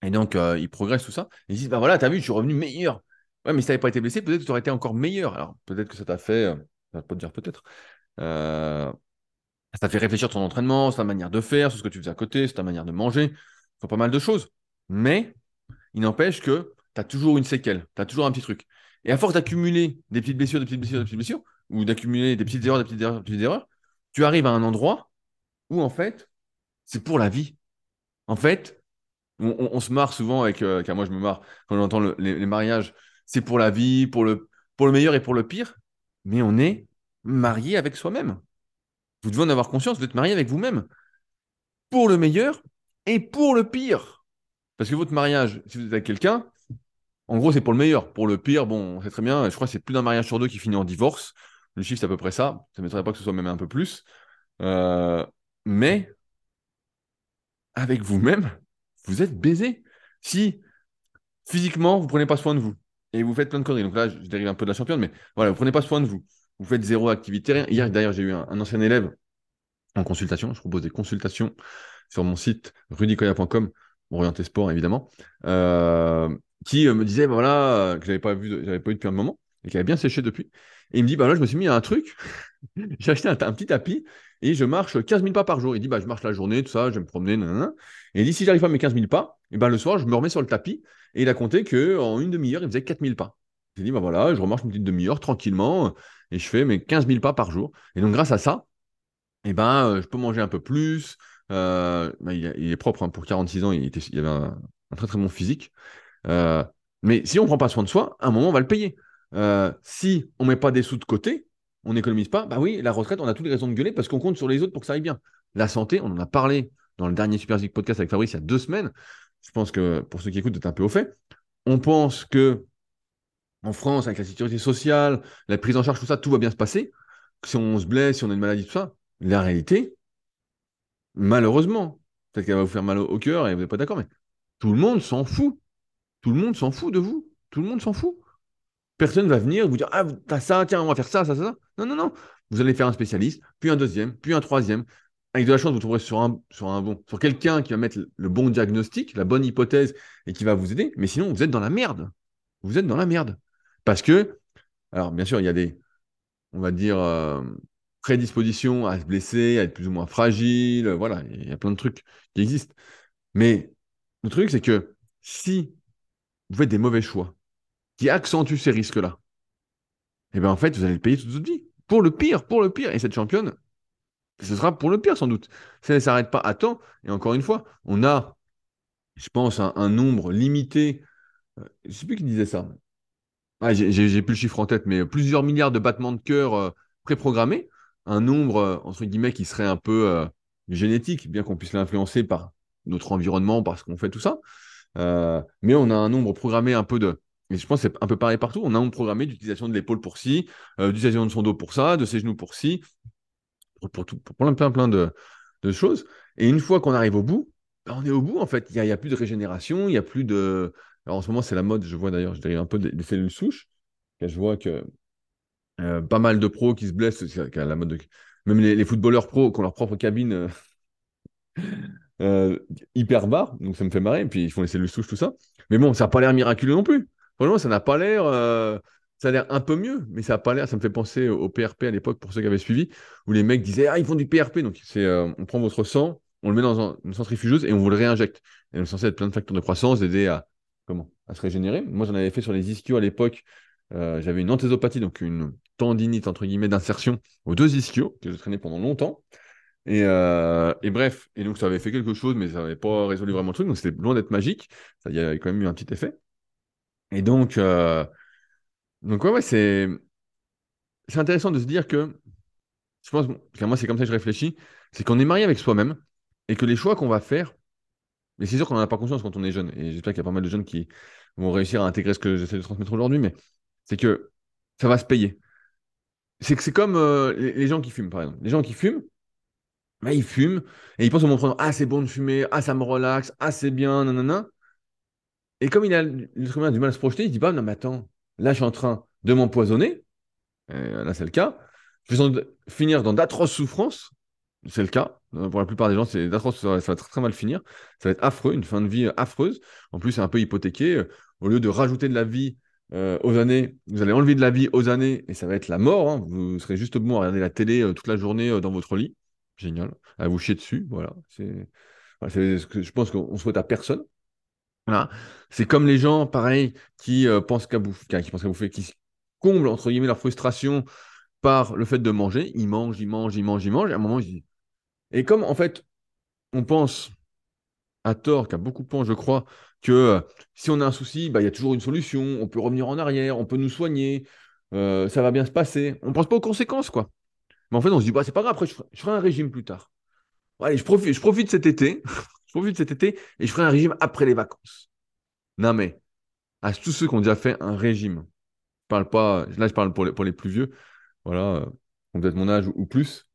Et donc, euh, ils progressent, tout ça. Ils disent, bah voilà, t'as vu, je suis revenu meilleur. Ouais, mais si t'avais pas été blessé, peut-être que tu aurais été encore meilleur. Alors, peut-être que ça t'a fait, euh, ça va pas te dire peut-être, euh, ça t'a fait réfléchir ton entraînement, sur ta manière de faire, sur ce que tu faisais à côté, sur ta manière de manger, sur pas mal de choses. Mais, il n'empêche que tu as toujours une séquelle, tu as toujours un petit truc. Et à force d'accumuler des petites blessures, des petites blessures, des petites blessures, ou d'accumuler des petites erreurs, des petites erreurs, des petites erreurs, tu arrives à un endroit où, en fait, c'est pour la vie. En fait, on, se marre souvent avec, euh, car moi je me marre quand j'entends les, mariages, c'est pour la vie, pour le, pour le meilleur et pour le pire, mais on est marié avec soi-même. Vous devez en avoir conscience, vous êtes marié avec vous-même. Pour le meilleur et pour le pire. Parce que votre mariage, si vous êtes avec quelqu'un, en gros, c'est pour le meilleur. Pour le pire, bon, c'est très bien. Je crois que c'est plus d'un mariage sur deux qui finit en divorce. Le chiffre, c'est à peu près ça. Ça ne m'étonnerait pas que ce soit même un peu plus. Euh, mais avec vous-même, vous êtes baisé. Si physiquement, vous ne prenez pas soin de vous et vous faites plein de conneries. Donc là, je dérive un peu de la championne, mais voilà, vous ne prenez pas soin de vous. Vous faites zéro activité. Hier, d'ailleurs, j'ai eu un, ancien élève en consultation. Je propose des consultations sur mon site rudicoya.com, orienté sport évidemment. Euh, qui euh, me disait, bah, voilà, que j'avais pas pas eu depuis un moment, et qui avait bien séché depuis. Et il me dit, bah là, je me suis mis à un truc. J'ai acheté un, petit tapis et je marche 15 000 pas par jour. Il dit, bah, je marche la journée, tout ça, je vais me promener, Et il dit, si j'arrive pas à mes 15 000 pas, et ben, le soir, je me remets sur le tapis. Et il a compté qu'en une demi-heure, il faisait 4 000 pas. J'ai dit, bah voilà, je remarche une petite demi-heure tranquillement et je fais mes 15 000 pas par jour. Et donc, grâce à ça, et ben, euh, je peux manger un peu plus. Bah, il, est propre, hein, pour 46 ans, il avait un, très très bon physique. Euh, mais si on ne prend pas soin de soi, à un moment, on va le payer. Euh, si on ne met pas des sous de côté, on n'économise pas, bah oui, la retraite, on a toutes les raisons de gueuler parce qu'on compte sur les autres pour que ça aille bien. La santé, on en a parlé dans le dernier Super Podcast avec Fabrice il y a deux semaines. je pense que pour ceux qui écoutent, c'est un peu au fait. On pense que en France, avec la sécurité sociale, la prise en charge, tout ça, tout va bien se passer. Si on se blesse, si on a une maladie, tout ça, la réalité, malheureusement, peut-être qu'elle va vous faire mal au cœur et vous n'êtes pas d'accord, mais tout le monde s'en fout. Tout le monde s'en fout de vous. Tout le monde s'en fout. Personne va venir vous dire Ah, t'as ça, tiens, on va faire ça, ça, ça. Non, non, non. Vous allez faire un spécialiste, puis un deuxième, puis un troisième. Avec de la chance, vous trouverez sur un, sur un bon, sur quelqu'un qui va mettre le bon diagnostic, la bonne hypothèse et qui va vous aider. Mais sinon, vous êtes dans la merde. Vous êtes dans la merde. Parce que, alors bien sûr, il y a des, on va dire, euh, prédispositions à se blesser, à être plus ou moins fragile. Voilà, il y a plein de trucs qui existent. Mais le truc, c'est que si vous faites des mauvais choix qui accentuent ces risques-là, eh bien en fait, vous allez le payer toute votre vie. Pour le pire, pour le pire. Et cette championne, ce sera pour le pire sans doute. Ça ne s'arrête pas à temps. Et encore une fois, on a, je pense, un, nombre limité. Euh, je ne sais plus qui disait ça. Ah, j'ai plus le chiffre en tête, mais plusieurs milliards de battements de cœur euh, préprogrammés. Un nombre, euh, entre guillemets, qui serait un peu génétique, bien qu'on puisse l'influencer par notre environnement, par ce qu'on fait, tout ça. mais on a un nombre programmé un peu de, et je pense que c'est un peu pareil partout. On a un programmé d'utilisation de l'épaule pour ci, d'utilisation de son dos pour ça, de ses genoux pour ci, pour, tout, pour plein, plein, plein de, choses. Et une fois qu'on arrive au bout, ben, on est au bout, en fait. Il n'y a, plus de régénération, il n'y a plus de. Alors en ce moment, c'est la mode, je vois d'ailleurs, je dérive un peu des, cellules souches. Je vois que euh, pas mal de pros qui se blessent, la mode même les, footballeurs pros qui ont leur propre cabine euh, euh, hyper bas, donc ça me fait marrer, et puis ils font les cellules souches, tout ça. Mais bon, ça n'a pas l'air miraculeux non plus. Franchement, ça n'a pas l'air ça a l'air un peu mieux, mais ça n'a pas l'air. Ça me fait penser au PRP à l'époque, pour ceux qui avaient suivi, où les mecs disaient Ah, ils font du PRP. Donc, euh, on prend votre sang, on le met dans une centrifugeuse et on vous le réinjecte. Et on est censé être plein de facteurs de croissance, aider à, comment, à se régénérer. Moi, j'en avais fait sur les ischios à l'époque. Euh, j'avais une anthésopathie, donc une tendinite, entre guillemets, d'insertion aux deux ischios, que je traînais pendant longtemps. Et, euh, et, bref, et donc ça avait fait quelque chose, mais ça n'avait pas résolu vraiment le truc, donc c'était loin d'être magique. Ça y avait quand même eu un petit effet. Et donc, donc ouais, ouais, c'est c'est intéressant de se dire que je pense, que moi c'est comme ça que je réfléchis, c'est qu'on est marié avec soi-même et que les choix qu'on va faire, mais c'est sûr qu'on n'en a pas conscience quand on est jeune, et j'espère qu'il y a pas mal de jeunes qui vont réussir à intégrer ce que j'essaie de transmettre aujourd'hui, mais c'est que ça va se payer. C'est que c'est comme euh, les, gens qui fument, par exemple. Les gens qui fument, bah, ils fument et ils pensent au moment Ah, c'est bon de fumer, ah, ça me relaxe, ah, c'est bien, nanana. Et comme il a du mal à se projeter, il dit Bah, non, mais attends, Là, je suis en train de m'empoisonner. Là, c'est le cas. Je vais finir dans d'atroces souffrances. C'est le cas. Pour la plupart des gens, c'est d'atroces, ça, va très, mal finir. Ça va être affreux, une fin de vie affreuse. En plus, c'est un peu hypothéqué. Au lieu de rajouter de la vie euh, aux années, vous allez enlever de la vie aux années et ça va être la mort. Hein. Vous serez juste bon à regarder la télé euh, toute la journée euh, dans votre lit. Génial. À vous chier dessus. Voilà. C'est ce que je pense qu'on souhaite à personne. C'est comme les gens, pareil, qui euh, pensent qu'à bouffer, qui pensent bouffer, qui comblent, entre guillemets, leur frustration par le fait de manger. Ils mangent, ils mangent, ils mangent, ils mangent. Et à un moment, ils. Et comme, en fait, on pense, à tort, qu'à beaucoup de points, je crois, que euh, si on a un souci, bah, il y a toujours une solution, on peut revenir en arrière, on peut nous soigner, euh, ça va bien se passer. On ne pense pas aux conséquences, quoi. Mais en fait, on se dit, bah, c'est pas grave, après, je ferai, un régime plus tard. Allez, je profite, je profite cet été, profite cet été et je ferai un régime après les vacances. Non, mais à tous ceux qui ont déjà fait un régime, je parle pas, là, je parle pour les, pour les plus vieux, voilà, euh, peut-être mon âge ou, plus,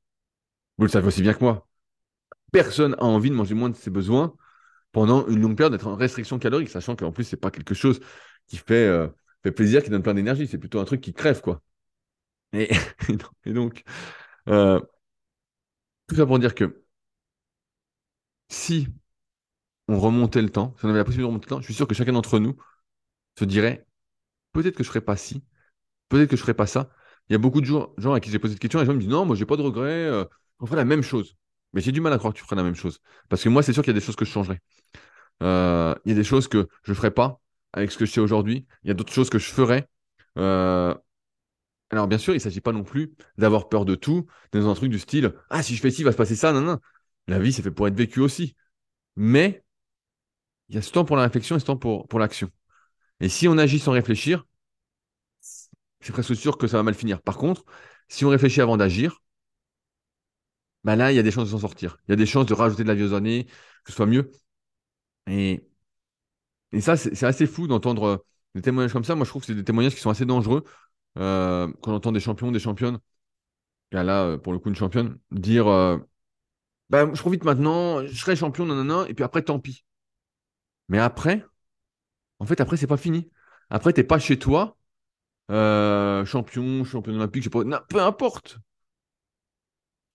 vous le savez aussi bien que moi. Personne a envie de manger moins de ses besoins pendant une longue période, d'être en restriction calorique, sachant qu'en plus, c'est pas quelque chose qui fait, euh, fait plaisir, qui donne plein d'énergie, c'est plutôt un truc qui crève, quoi. Et, donc, euh, tout ça pour dire que si on remontait le temps, si on avait la possibilité de remonter le temps, je suis sûr que chacun d'entre nous se dirait peut-être que je ne ferais pas ci, peut-être que je ne ferais pas ça. Il y a beaucoup de gens, à qui j'ai posé cette question et les gens me disent non, moi j'ai pas de regrets, euh, on ferait la même chose. Mais j'ai du mal à croire que tu ferais la même chose. Parce que moi, c'est sûr qu'il y a des choses que je changerais. Euh, il y a des choses que je ne ferais pas avec ce que je sais aujourd'hui. Il y a d'autres choses que je ferais. Euh, alors, bien sûr, il ne s'agit pas non plus d'avoir peur de tout, dans un truc du style Ah, si je fais ci, il va se passer ça. Non, non. La vie, c'est fait pour être vécu aussi. Mais il y a ce temps pour la réflexion et ce temps pour, pour l'action. Et si on agit sans réfléchir, c'est presque sûr que ça va mal finir. Par contre, si on réfléchit avant d'agir, ben là, il y a des chances de s'en sortir. Il y a des chances de rajouter de la vie aux années, que ce soit mieux. Et Et ça, c'est assez fou d'entendre euh, des témoignages comme ça. Moi, je trouve que c'est des témoignages qui sont assez dangereux. Euh, quand on entend des champions, des championnes, là, euh, pour le coup, une championne, dire bah, je profite maintenant, je serai champion, nanana, et puis après, tant pis. Mais après, en fait, après, c'est pas fini. Après, t'es pas chez toi, euh, champion, champion olympique, je sais pas, peu importe.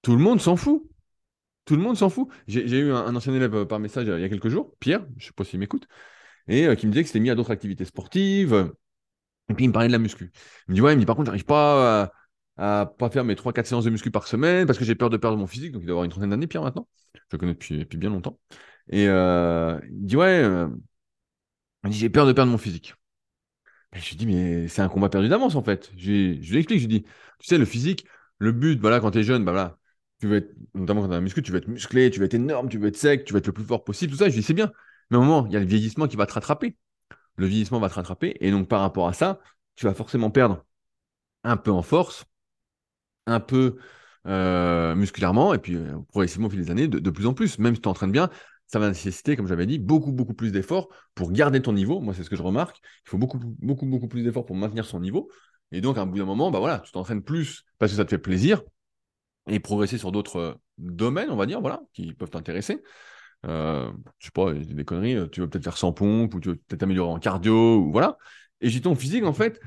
Tout le monde s'en fout. Tout le monde s'en fout. J'ai eu un, ancien élève par message euh, il y a quelques jours, Pierre, je sais pas s'il m'écoute, et euh, qui me disait que c'était mis à d'autres activités sportives. Et puis il me parlait de la muscu. Il me dit, ouais, il me dit, par contre, j'arrive pas à, pas faire mes trois quatre séances de muscu par semaine parce que j'ai peur de perdre mon physique. Donc il doit avoir une trentaine d'années, Pierre, maintenant. Je le connais depuis bien longtemps. Et euh, il dit, ouais, euh, j'ai peur de perdre mon physique. Et je lui dis, mais c'est un combat perdu d'avance, en fait. Je, lui- explique, je lui dis, tu sais, le physique, le but, voilà, quand tu es jeune, bah voilà, tu notamment quand tu as un muscu, tu veux être musclé, tu veux être énorme, tu veux être sec, tu veux être le plus fort possible, tout ça. Je lui dis, c'est bien. Mais un moment, il y a le vieillissement qui va te rattraper. Le vieillissement va te rattraper. Et donc, par rapport à ça, tu vas forcément perdre un peu en force, un peu euh, musculairement, et puis progressivement au fil des années, de, de plus en plus. Même si tu t'entraînes bien, ça va nécessiter, comme j'avais dit, beaucoup, beaucoup plus d'efforts pour garder ton niveau. Moi, c'est ce que je remarque. Il faut beaucoup, beaucoup, beaucoup plus d'efforts pour maintenir son niveau. Et donc, à un bout d'un moment, bah voilà, tu t'entraînes plus parce que ça te fait plaisir et progresser sur d'autres euh, domaines, on va dire, voilà, qui peuvent t'intéresser. Euh, je sais pas, des conneries, euh, tu veux peut-être faire 100 pompes ou tu veux peut-être t'améliorer en cardio, ou voilà. Et j'ai ton physique, en fait,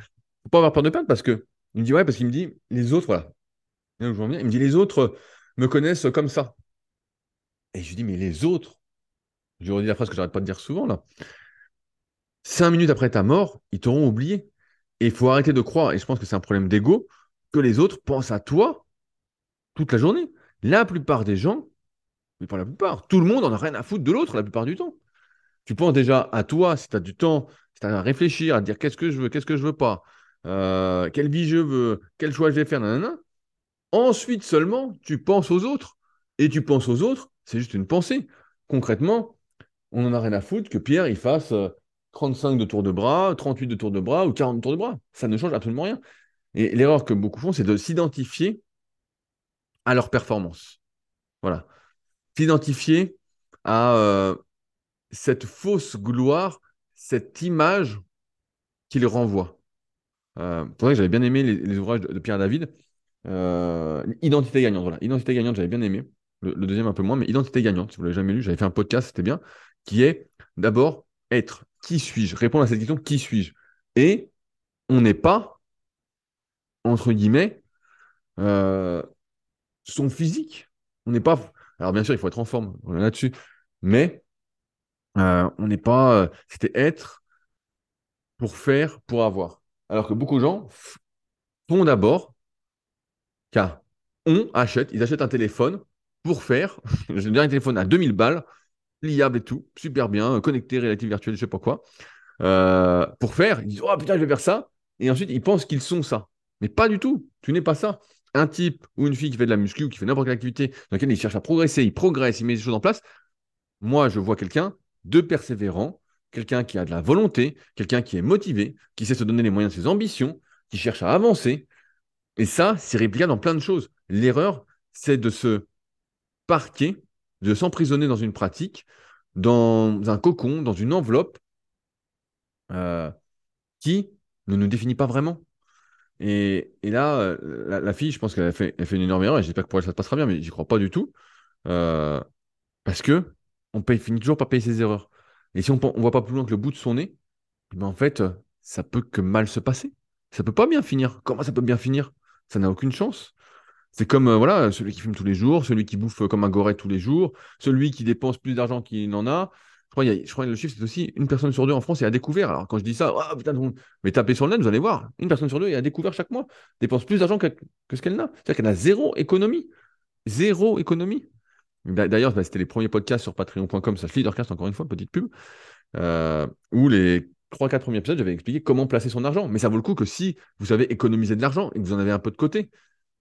faut pas avoir peur de perdre parce que il me dit, ouais, parce qu'il me dit, les autres, voilà, il me dit, les autres me connaissent comme ça. Et je lui dis, mais les autres, je redis la phrase que j'arrête pas de dire souvent, là, cinq minutes après ta mort, ils t'auront oublié. Et il faut arrêter de croire, et je pense que c'est un problème d'ego, que les autres pensent à toi toute la journée. La plupart des gens, mais pas la plupart, tout le monde en a rien à foutre de l'autre la plupart du temps. Tu penses déjà à toi, si tu as du temps, si tu as à réfléchir, à dire qu'est-ce que je veux, qu'est-ce que je veux pas, euh, quelle vie je veux, quel choix je vais faire, nanana. Ensuite seulement, tu penses aux autres. Et tu penses aux autres, c'est juste une pensée. Concrètement, on en a rien à foutre que Pierre, il fasse euh, 35 de tour de bras, 38 de tour de bras ou 40 de tour de bras. Ça ne change absolument rien. Et l'erreur que beaucoup font, c'est de s'identifier à leur performance. Voilà. S'identifier à euh, cette fausse gloire, cette image qu'il renvoie. Euh, pour que j'avais bien aimé les, ouvrages de, Pierre David. Euh, Identité gagnante, voilà. Identité gagnante, j'avais bien aimé. Le deuxième un peu moins, mais Identité gagnante, si vous ne l'avez jamais lu, j'avais fait un podcast, c'était bien, qui est d'abord être. Qui suis-je? Répondre à cette question, qui suis-je? Et on n'est pas, entre guillemets, euh, son physique. On n'est pas. Alors bien sûr, il faut être en forme, on est là-dessus. Mais euh, on n'est pas. euh, C'était être pour faire, pour avoir. Alors que beaucoup de gens font d'abord, car on achète, ils achètent un téléphone pour faire. J'ai déjà un téléphone à 2000 balles, pliable et tout, super bien, euh, connecté, réalité virtuelle, je sais pas quoi. Euh, pour faire, ils disent Oh putain, je vais faire ça. Et ensuite, ils pensent qu'ils sont ça. Mais pas du tout. Tu n'es pas ça. Un type ou une fille qui fait de la muscu ou qui fait n'importe quelle activité dans laquelle il cherche à progresser, il progresse, il met des choses en place. Moi, je vois quelqu'un de persévérant, quelqu'un qui a de la volonté, quelqu'un qui est motivé, qui sait se donner les moyens de ses ambitions, qui cherche à avancer. Et ça, c'est réplicable dans plein de choses. L'erreur, c'est de se parquer, de s'emprisonner dans une pratique, dans un cocon, dans une enveloppe euh, qui ne nous définit pas vraiment. Et, là, euh, la, fille, je pense qu'elle a fait, elle fait une énorme erreur, et j'espère que pour elle, ça se passera bien, mais j'y crois pas du tout. Euh, parce que on finit toujours par payer ses erreurs. Et si on ne voit pas plus loin que le bout de son nez, ben en fait, ça peut que mal se passer. Ça peut pas bien finir. Comment ça peut bien finir? Ça n'a aucune chance. C'est comme euh, voilà, celui qui fume tous les jours, celui qui bouffe comme un goret tous les jours, celui qui dépense plus d'argent qu'il n'en a. Je crois, que le chiffre, c'est aussi une personne sur deux en France est à découvert. Alors quand je dis ça, ah putain, mais tapez sur le net, vous allez voir, une personne sur deux est à découvert chaque mois, dépense plus d'argent que, ce qu'elle n'a. C'est-à-dire qu'elle a zéro économie. Zéro économie. D'a- D'ailleurs, bah, c'était les premiers podcasts sur patreon.com, ça leadercast, encore une fois, petite pub, euh, où les 3-4 premiers épisodes, j'avais expliqué comment placer son argent. Mais ça vaut le coup que si vous savez économiser de l'argent et que vous en avez un peu de côté,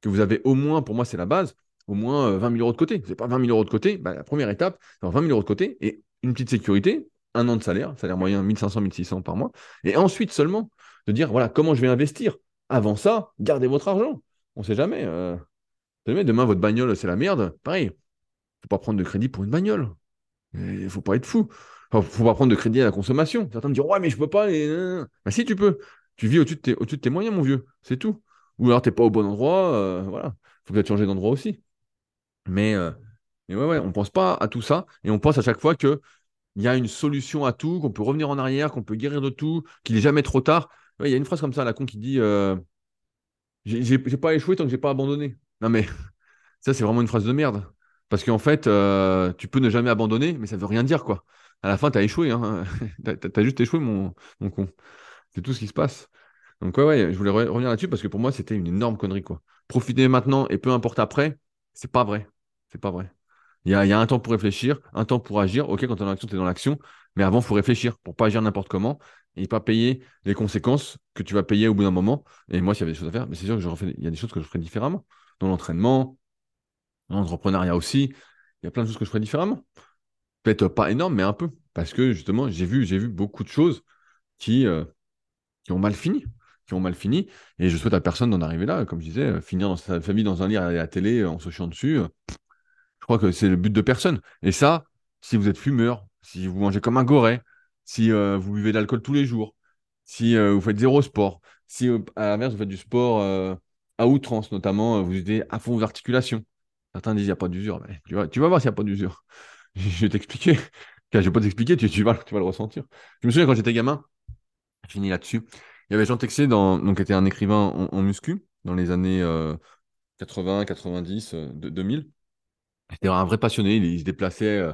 que vous avez au moins, pour moi, c'est la base, au moins euh, 20 000 euros de côté. Vous n'avez pas 20 000 euros de côté, bah, la première étape, c'est avoir 20 000 euros de côté et une petite sécurité, un an de salaire, salaire moyen 1500, 1600 par mois. Et ensuite seulement, de dire, voilà, comment je vais investir? Avant ça, gardez votre argent. On ne sait jamais. euh, demain, votre bagnole, c'est la merde. Pareil, faut pas prendre de crédit pour une bagnole. Il faut pas être fou. faut pas prendre de crédit à la consommation. Certains me diront, ouais, mais je peux pas. Et... Bah, si, tu peux. Tu vis au-dessus au de tes moyens, mon vieux. C'est tout. Ou alors, t'es pas au bon endroit. Euh, voilà. Faut peut-être changer d'endroit aussi. Mais, euh, mais ouais, ouais, on pense pas à tout ça. Et on pense à chaque fois que il y a une solution à tout, qu'on peut revenir en arrière, qu'on peut guérir de tout, qu'il n'est jamais trop tard. Il y a une phrase comme ça à la con qui dit euh, J'ai pas échoué tant que j'ai pas abandonné. Non, mais ça, c'est vraiment une phrase de merde. Parce qu'en fait, euh, tu peux ne jamais abandonner, mais ça veut rien dire, quoi. À la fin, tu as échoué. Hein. tu as, juste échoué, mon con. C'est tout ce qui se passe. Donc, ouais, ouais, je voulais revenir là-dessus parce que pour moi, c'était une énorme connerie, quoi. Profiter maintenant et peu importe après, c'est pas vrai. C'est pas vrai. Il y a, un temps pour réfléchir, un temps pour agir. Ok, quand tu es dans l'action, tu es dans l'action. Mais avant, il faut réfléchir pour pas agir n'importe comment et pas payer les conséquences que tu vas payer au bout d'un moment. Et moi, s'il y avait des choses à faire, mais c'est sûr que il y a des choses que je ferais différemment. Dans l'entraînement, dans l'entrepreneuriat aussi, il y a plein de choses que je ferais différemment. Peut-être pas énorme, mais un peu. Parce que justement, j'ai vu, j'ai vu beaucoup de choses qui, euh, qui ont mal fini. Qui ont mal fini. Et je souhaite à personne d'en arriver là. Comme je disais, euh, finir dans sa famille dans un lit à la télé en se chiant dessus. Je crois que c'est le but de personne. Et ça, si vous êtes fumeur, si vous mangez comme un goret, si euh, vous buvez de l'alcool tous les jours, si euh, vous faites zéro sport, si euh, à l'inverse vous faites du sport à outrance, notamment vous aidez à fond vos articulations. Certains disent il n'y a pas d'usure. Tu, vas, tu vas voir s'il n'y a pas d'usure. je vais t'expliquer. Je ne vais pas t'expliquer, tu, vas, tu vas le ressentir. Je me souviens quand j'étais gamin, je finis là-dessus. Il y avait Jean Texier, qui était un écrivain en, muscu dans les années 80, 90, 2000. C'était un vrai passionné. Il, se déplaçait euh,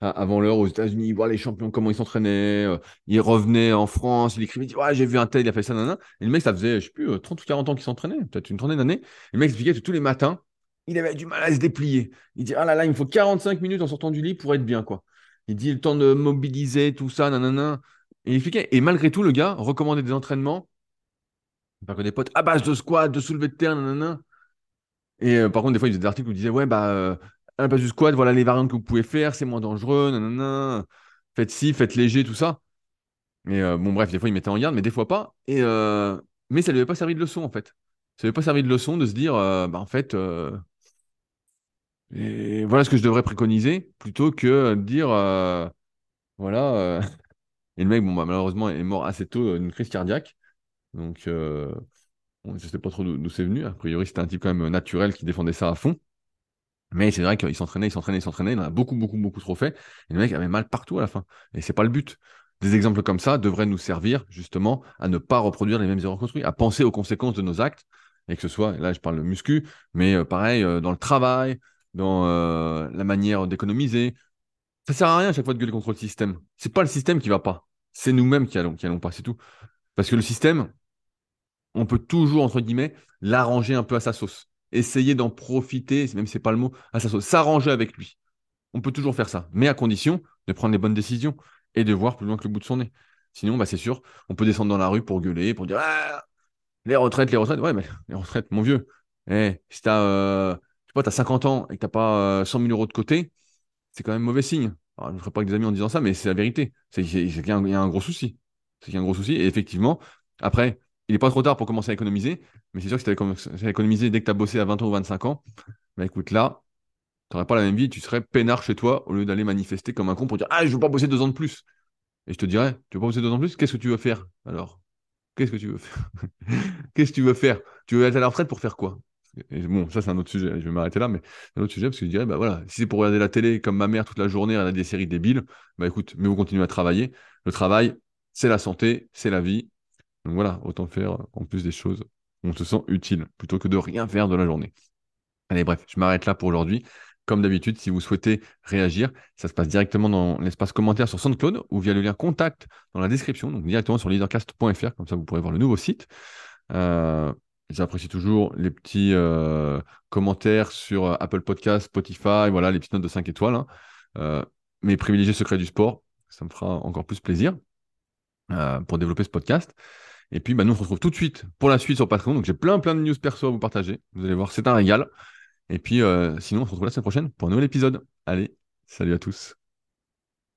avant l'heure aux États-Unis, voir les champions, comment ils s'entraînaient. Euh, il revenait en France, il écrivait, il j'ai vu un tel, il a fait ça, nanana. Et le mec, ça faisait, je sais plus, 30 euh, ou 40 ans qu'il s'entraînait, peut-être une trentaine d'années. Le mec expliquait que tous les matins, il avait du mal à se déplier. Il dit, ah là là, il me faut 45 minutes en sortant du lit pour être bien, quoi. Il dit, le temps de mobiliser, tout ça, nanana. Il expliquait. Et malgré tout, le gars recommandait des entraînements, par que des potes, à base de squat, de soulevé de terre, nanana. Et par contre, des fois, il faisait des articles où il disait, ouais, bah, à la base du squat, voilà les variantes que vous pouvez faire, c'est moins dangereux, nanana. Faites ci, faites léger, tout ça. Mais euh, bon, bref, des fois, il mettait en garde, mais des fois pas. Et, euh, mais ça lui avait pas servi de leçon, en fait. Ça lui avait pas servi de leçon de se dire, euh, bah, en fait, voilà ce que je devrais préconiser, plutôt que de dire, voilà. Et le mec, bon, bah, malheureusement, est mort assez tôt d'une crise cardiaque. Donc, je ne sais pas trop d'où c'est venu. A priori, c'était un type quand même naturel qui défendait ça à fond. Mais c'est vrai qu'il s'entraînait, il s'entraînait, il s'entraînait, il en a beaucoup, beaucoup, beaucoup trop fait. Et le mec avait mal partout à la fin. Et c'est pas le but. Des exemples comme ça devraient nous servir justement à ne pas reproduire les mêmes erreurs construites, à penser aux conséquences de nos actes, et que ce soit, là je parle de muscu, mais euh, pareil, euh, dans le travail, dans euh, la manière d'économiser. Ça sert à rien à chaque fois de gueuler contre le système. C'est pas le système qui va pas. C'est nous-mêmes qui allons, qui allons pas, tout. Parce que le système, on peut toujours, entre guillemets, l'arranger un peu à sa sauce essayer d'en profiter, même si c'est pas le mot, à s'arranger avec lui. On peut toujours faire ça, mais à condition de prendre les bonnes décisions et de voir plus loin que le bout de son nez. Sinon, bah, c'est sûr, on peut descendre dans la rue pour gueuler, pour dire ah, les retraites, les retraites. Ouais, mais les retraites, mon vieux. Eh, si tu as, as 50 ans et que tu n'as pas 100 euh, 000 euros de côté, c'est quand même mauvais signe. Je ne ferai pas que des amis en disant ça, mais c'est la vérité. C'est qu'il y, a un gros souci. C'est qu'il y a un gros souci. Et effectivement, après, il n'est pas trop tard pour commencer à économiser, mais c'est sûr que si tu avais économisé dès que tu as bossé à 20 ans ou 25 ans, bah écoute, là, tu n'aurais pas la même vie, tu serais peinard chez toi au lieu d'aller manifester comme un con pour dire Ah, je veux pas bosser deux ans de plus. Et je te dirais Tu veux pas bosser deux ans de plus? Qu'est-ce que tu veux faire alors? Qu'est-ce que tu veux faire? Qu'est-ce que tu veux faire? Tu veux être à la retraite pour faire quoi? Bon, ça c'est un autre sujet, je vais m'arrêter là, mais un autre sujet parce que je dirais, bah voilà, si c'est pour regarder la télé comme ma mère toute la journée, regarder des séries débiles, bah écoute, mais vous continuez à travailler. Le travail, c'est la santé, c'est la vie, donc voilà, autant faire en plus des choses où on se sent utile plutôt que de rien faire de la journée. Allez, bref, je m'arrête là pour aujourd'hui. Comme d'habitude, si vous souhaitez réagir, ça se passe directement dans l'espace commentaire sur SoundCloud ou via le lien contact dans la description, donc directement sur leadercast.fr, comme ça vous pourrez voir le nouveau site. Euh, j'apprécie toujours les petits euh, commentaires sur Apple Podcast, Spotify, voilà, les petites notes de 5 étoiles. Hein. Euh, mes privilégiés secrets du sport, ça me fera encore plus plaisir pour développer ce podcast. Et puis, bah, nous, on se retrouve tout de suite pour la suite sur Patreon. Donc, j'ai plein, plein de news perso à vous partager. Vous allez voir, c'est un régal. Et puis, euh, sinon, on se retrouve la semaine prochaine pour un nouvel épisode. Allez, salut à tous.